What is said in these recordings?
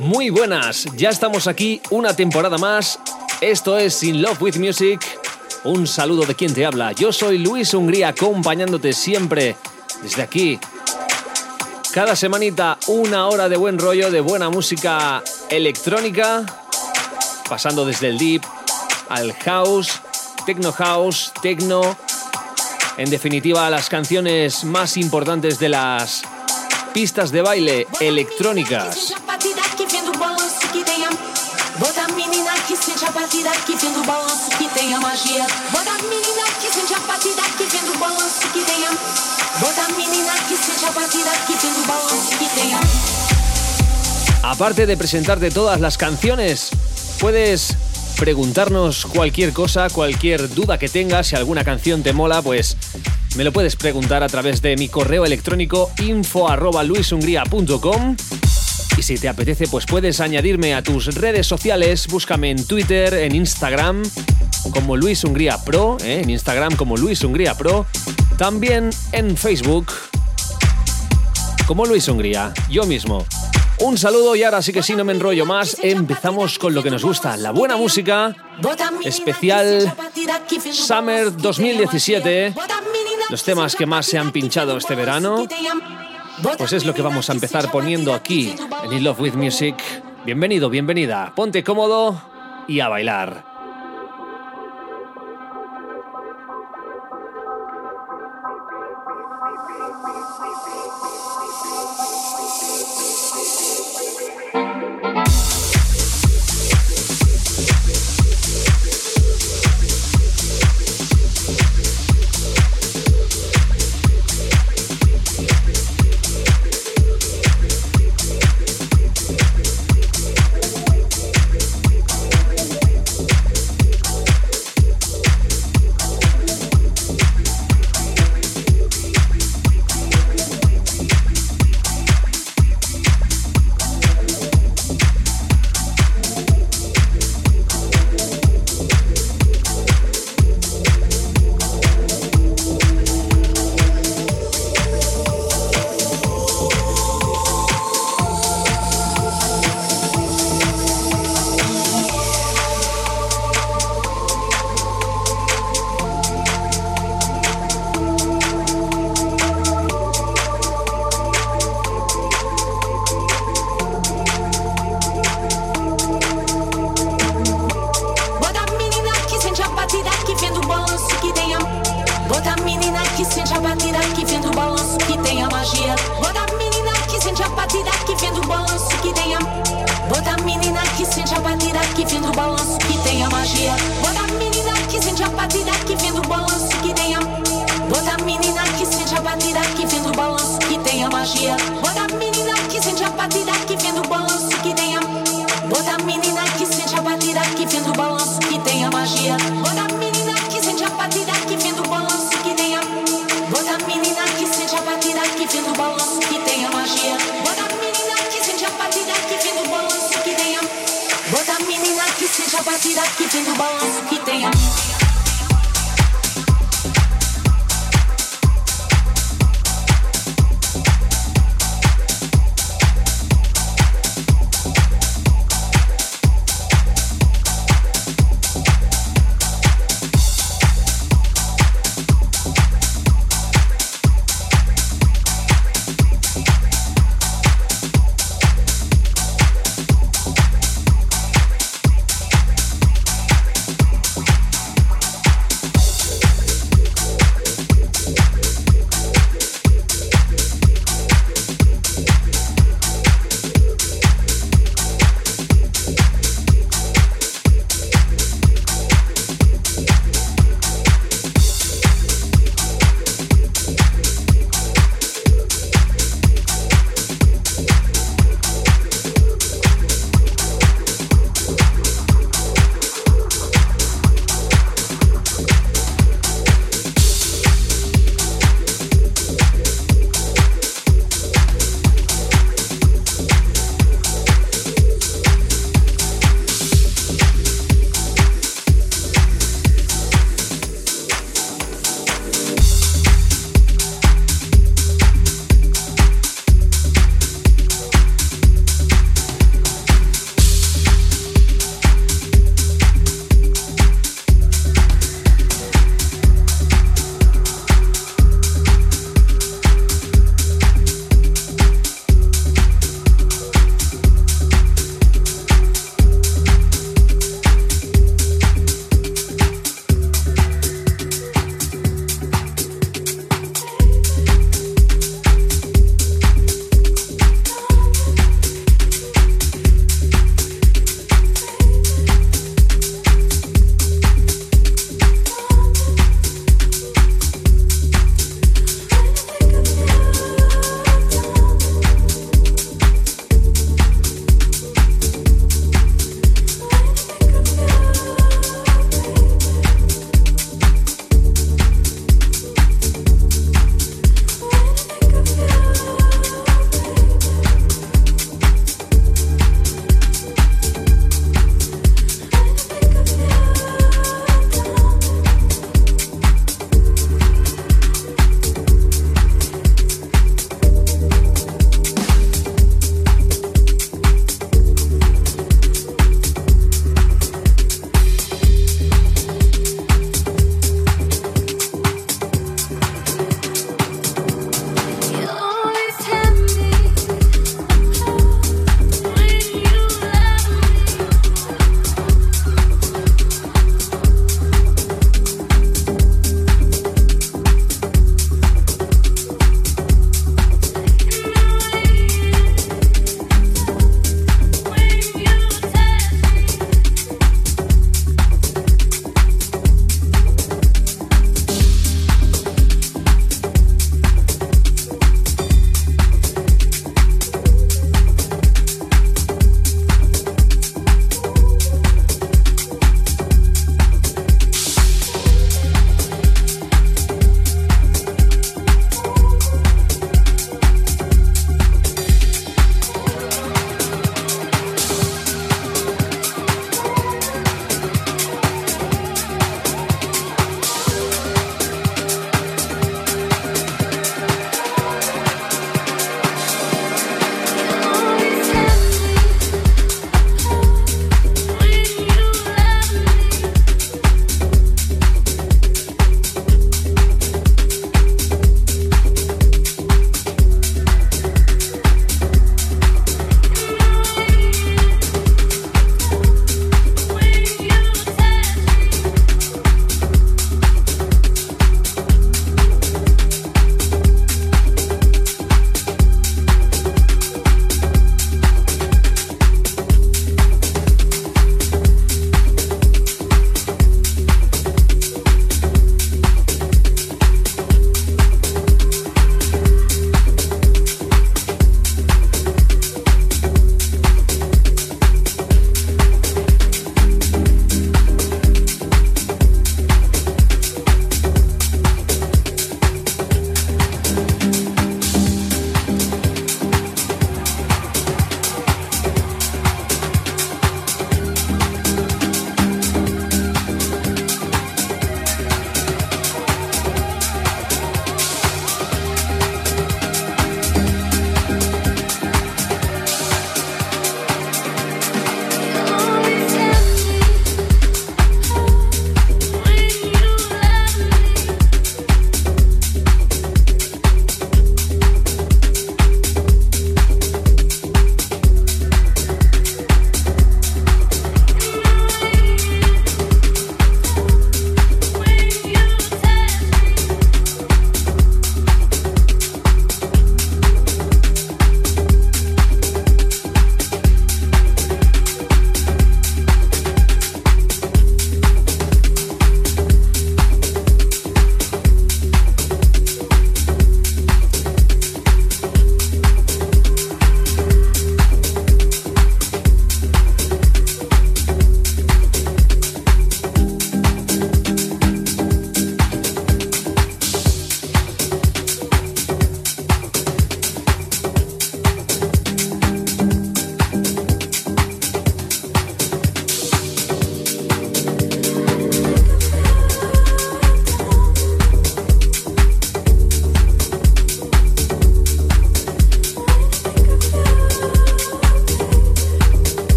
Muy buenas, ya estamos aquí una temporada más. Esto es In Love with Music. Un saludo de quien te habla. Yo soy Luis Hungría acompañándote siempre desde aquí. Cada semanita una hora de buen rollo, de buena música electrónica, pasando desde el deep al house, techno house, techno, en definitiva las canciones más importantes de las pistas de baile electrónicas. Aparte de presentarte todas las canciones, puedes preguntarnos cualquier cosa, cualquier duda que tengas, si alguna canción te mola, pues me lo puedes preguntar a través de mi correo electrónico info arroba y si te apetece, pues puedes añadirme a tus redes sociales. Búscame en Twitter, en Instagram, como Luis Hungría Pro, ¿eh? en Instagram como Luis Hungría Pro. También en Facebook, como Luis Hungría, yo mismo. Un saludo y ahora sí que sí, no me enrollo más. Empezamos con lo que nos gusta, la buena música. Especial Summer 2017. Los temas que más se han pinchado este verano. Pues es lo que vamos a empezar poniendo aquí en In Love with Music. Bienvenido, bienvenida. Ponte cómodo y a bailar.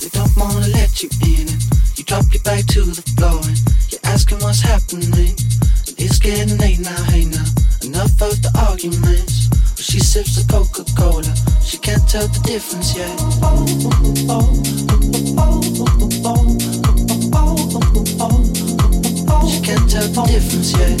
they don't wanna let you in you drop your back to the floor and you're asking what's happening. And it's getting late now, hey now. Enough of the arguments. But she sips the Coca-Cola, she can't tell the difference yet. She can't tell the difference yet.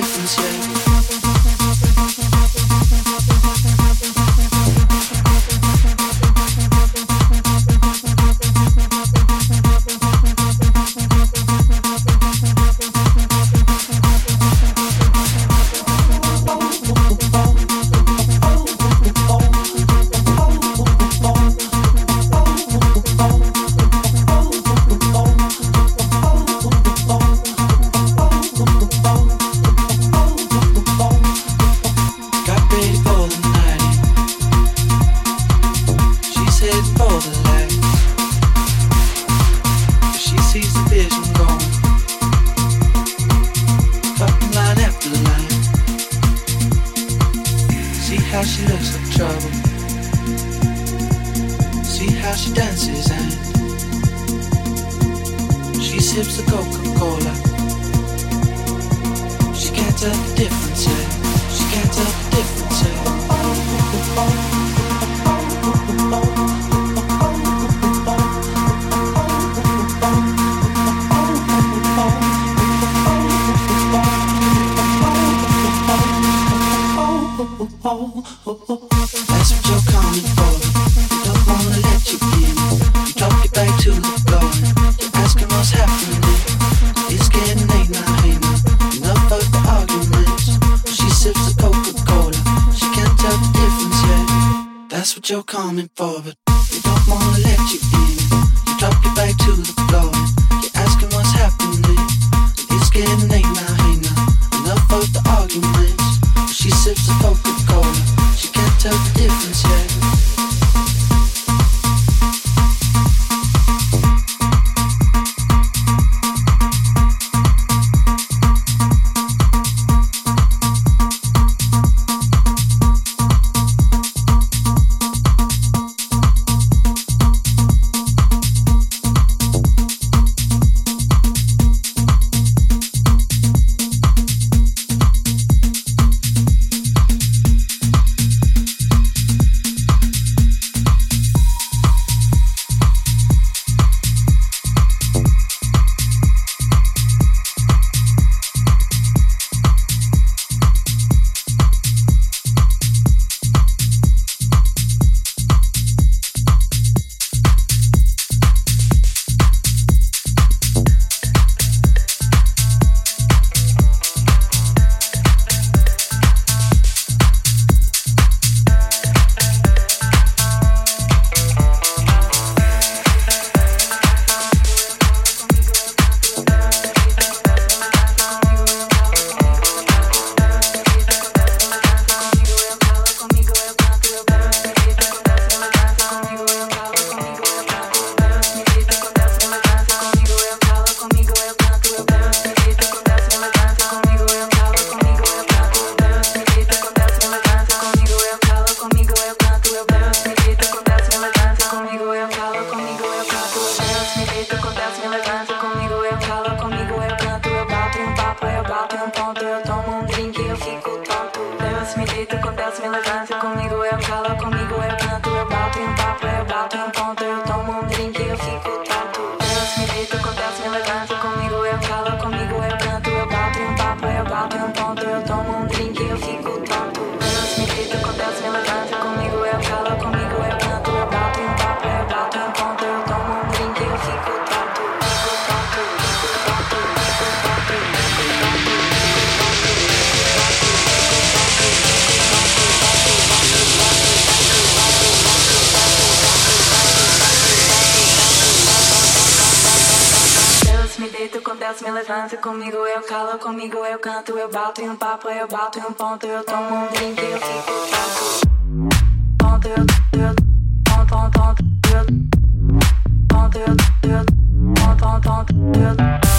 difference yet. Desce, me levanta comigo, eu calo comigo, eu canto, eu bato em um papo, eu bato em um ponto, eu tomo um drink, eu fico ponto, eu, eu, ponto, ponto, ponto, ponto, eu, eu, ponto, ponto, eu,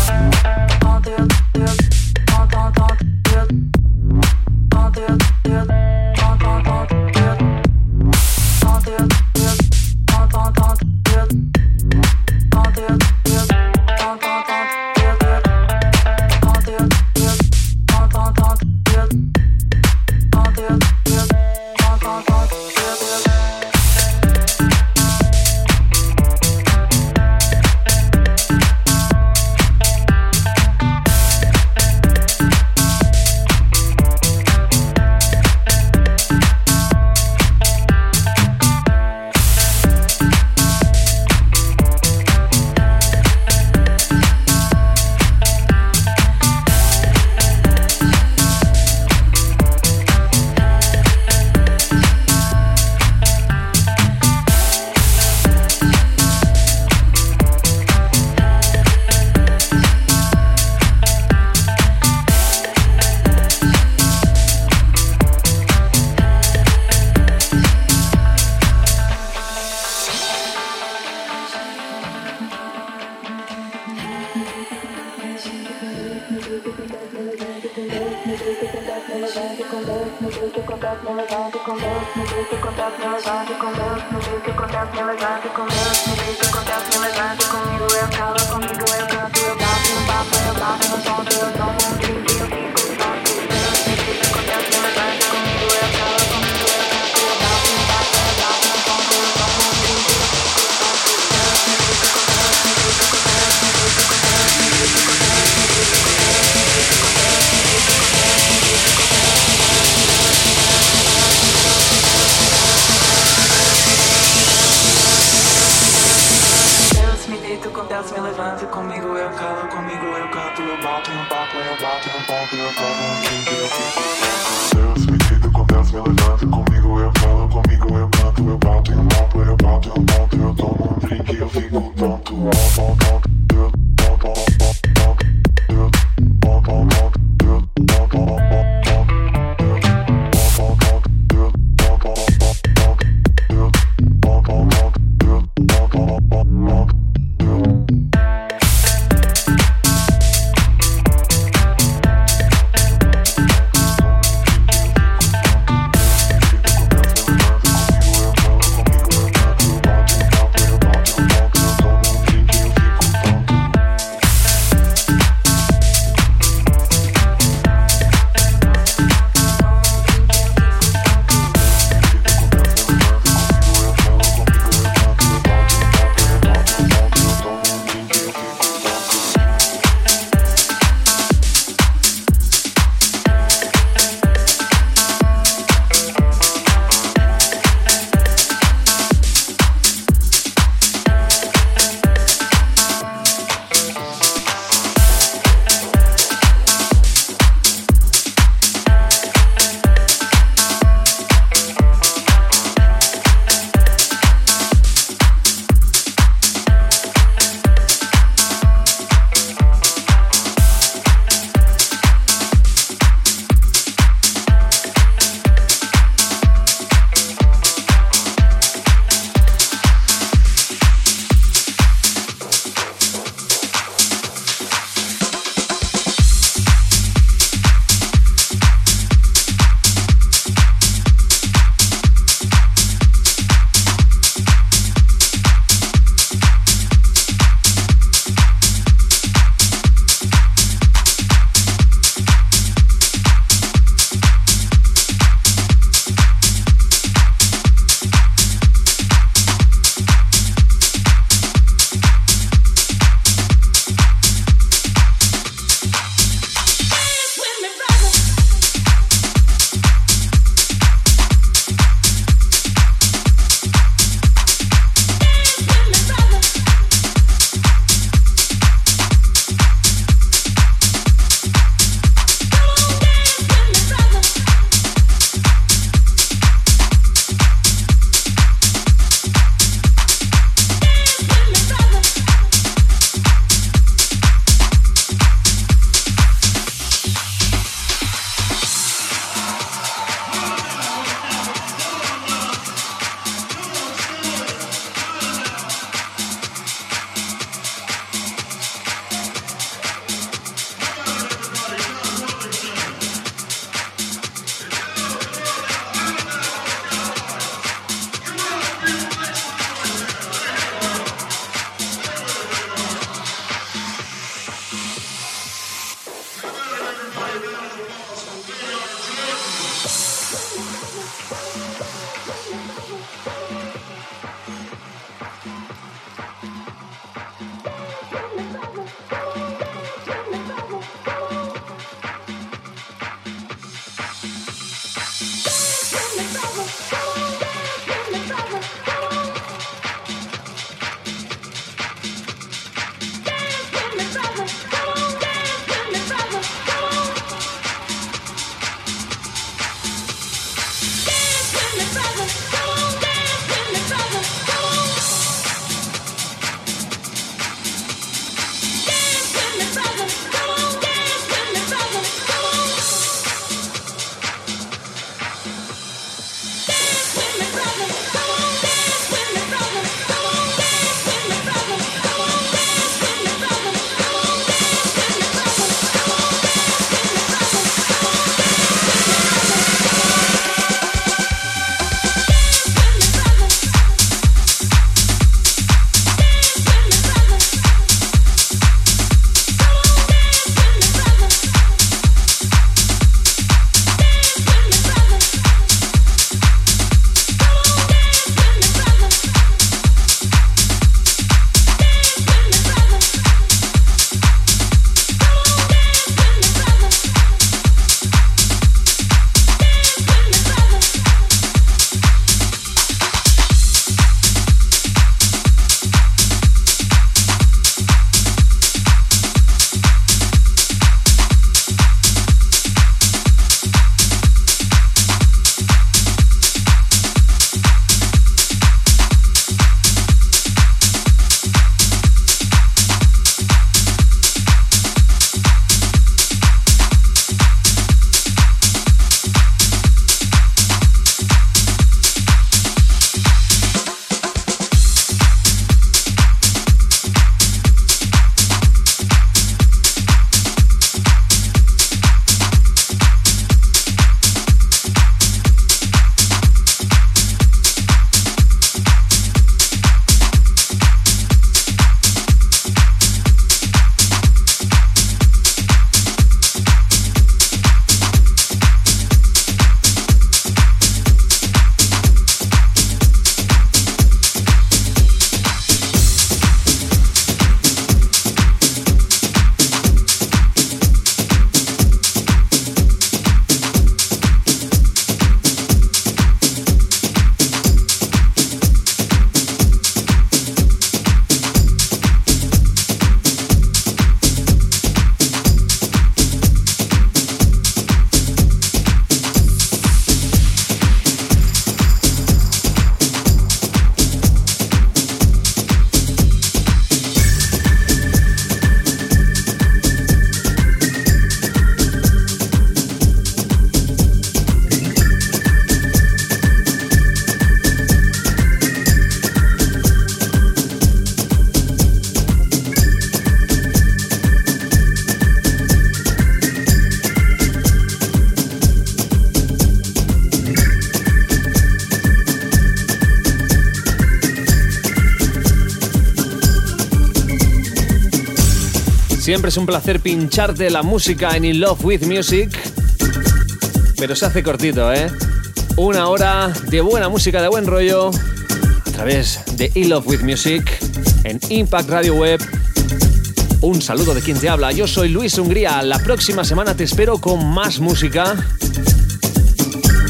jeito contato, meu jeito contato, meu jeito contato, meu jeito contato, meu jeito contato, meu com Deus, meu jeito contato, meu jeito contato, meu jeito contato, meu comigo eu calo, comigo eu canto, eu bato no papo, eu bato no ponto, eu tomo um drink, eu fico Siempre es un placer pincharte la música en In Love with Music. Pero se hace cortito, ¿eh? Una hora de buena música, de buen rollo, a través de In Love with Music en Impact Radio Web. Un saludo de quien te habla. Yo soy Luis Hungría. La próxima semana te espero con más música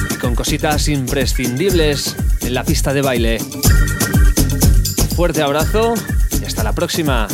y con cositas imprescindibles en la pista de baile. Fuerte abrazo y hasta la próxima.